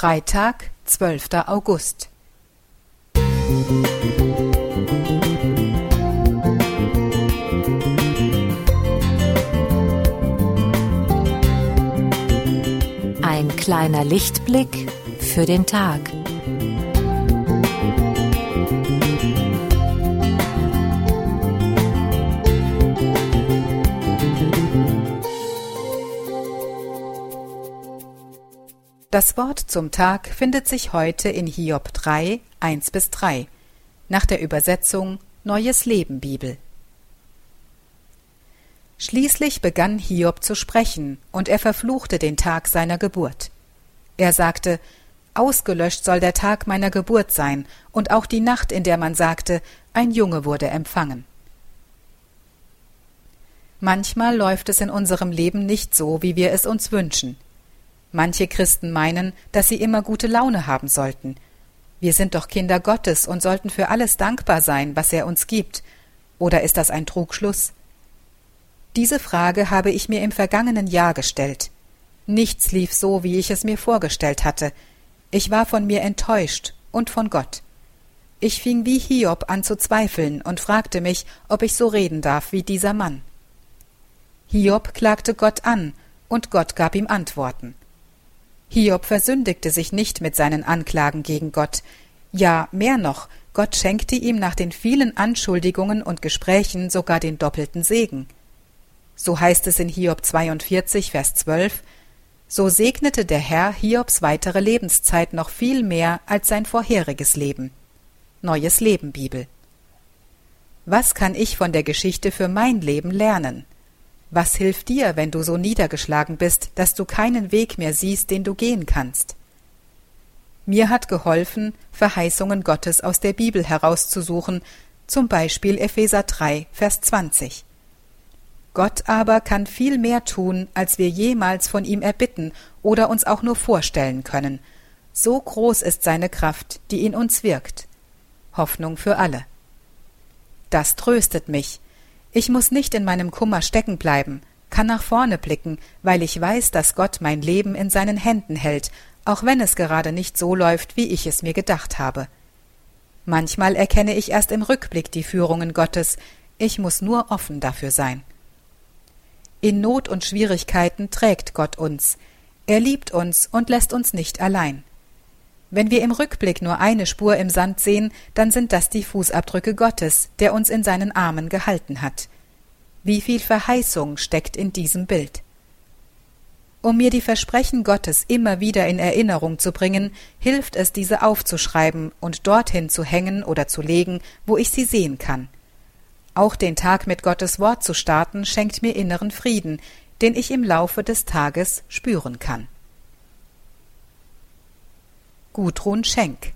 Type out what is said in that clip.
Freitag, 12. August. Ein kleiner Lichtblick für den Tag. Das Wort zum Tag findet sich heute in Hiob 3, 1 bis 3, nach der Übersetzung Neues Leben Bibel. Schließlich begann Hiob zu sprechen, und er verfluchte den Tag seiner Geburt. Er sagte, Ausgelöscht soll der Tag meiner Geburt sein, und auch die Nacht, in der man sagte, ein Junge wurde empfangen. Manchmal läuft es in unserem Leben nicht so, wie wir es uns wünschen. Manche Christen meinen, dass sie immer gute Laune haben sollten. Wir sind doch Kinder Gottes und sollten für alles dankbar sein, was er uns gibt. Oder ist das ein Trugschluss? Diese Frage habe ich mir im vergangenen Jahr gestellt. Nichts lief so, wie ich es mir vorgestellt hatte. Ich war von mir enttäuscht und von Gott. Ich fing wie Hiob an zu zweifeln und fragte mich, ob ich so reden darf wie dieser Mann. Hiob klagte Gott an, und Gott gab ihm Antworten. Hiob versündigte sich nicht mit seinen Anklagen gegen Gott. Ja, mehr noch, Gott schenkte ihm nach den vielen Anschuldigungen und Gesprächen sogar den doppelten Segen. So heißt es in Hiob 42, Vers 12, so segnete der Herr Hiobs weitere Lebenszeit noch viel mehr als sein vorheriges Leben. Neues Leben Bibel. Was kann ich von der Geschichte für mein Leben lernen? Was hilft dir, wenn du so niedergeschlagen bist, dass du keinen Weg mehr siehst, den du gehen kannst? Mir hat geholfen, Verheißungen Gottes aus der Bibel herauszusuchen, zum Beispiel Epheser 3, Vers 20. Gott aber kann viel mehr tun, als wir jemals von ihm erbitten oder uns auch nur vorstellen können. So groß ist seine Kraft, die in uns wirkt. Hoffnung für alle. Das tröstet mich, ich muss nicht in meinem Kummer stecken bleiben, kann nach vorne blicken, weil ich weiß, dass Gott mein Leben in seinen Händen hält, auch wenn es gerade nicht so läuft, wie ich es mir gedacht habe. Manchmal erkenne ich erst im Rückblick die Führungen Gottes, ich muss nur offen dafür sein. In Not und Schwierigkeiten trägt Gott uns, er liebt uns und lässt uns nicht allein. Wenn wir im Rückblick nur eine Spur im Sand sehen, dann sind das die Fußabdrücke Gottes, der uns in seinen Armen gehalten hat. Wie viel Verheißung steckt in diesem Bild. Um mir die Versprechen Gottes immer wieder in Erinnerung zu bringen, hilft es, diese aufzuschreiben und dorthin zu hängen oder zu legen, wo ich sie sehen kann. Auch den Tag mit Gottes Wort zu starten, schenkt mir inneren Frieden, den ich im Laufe des Tages spüren kann. Gudrun Schenk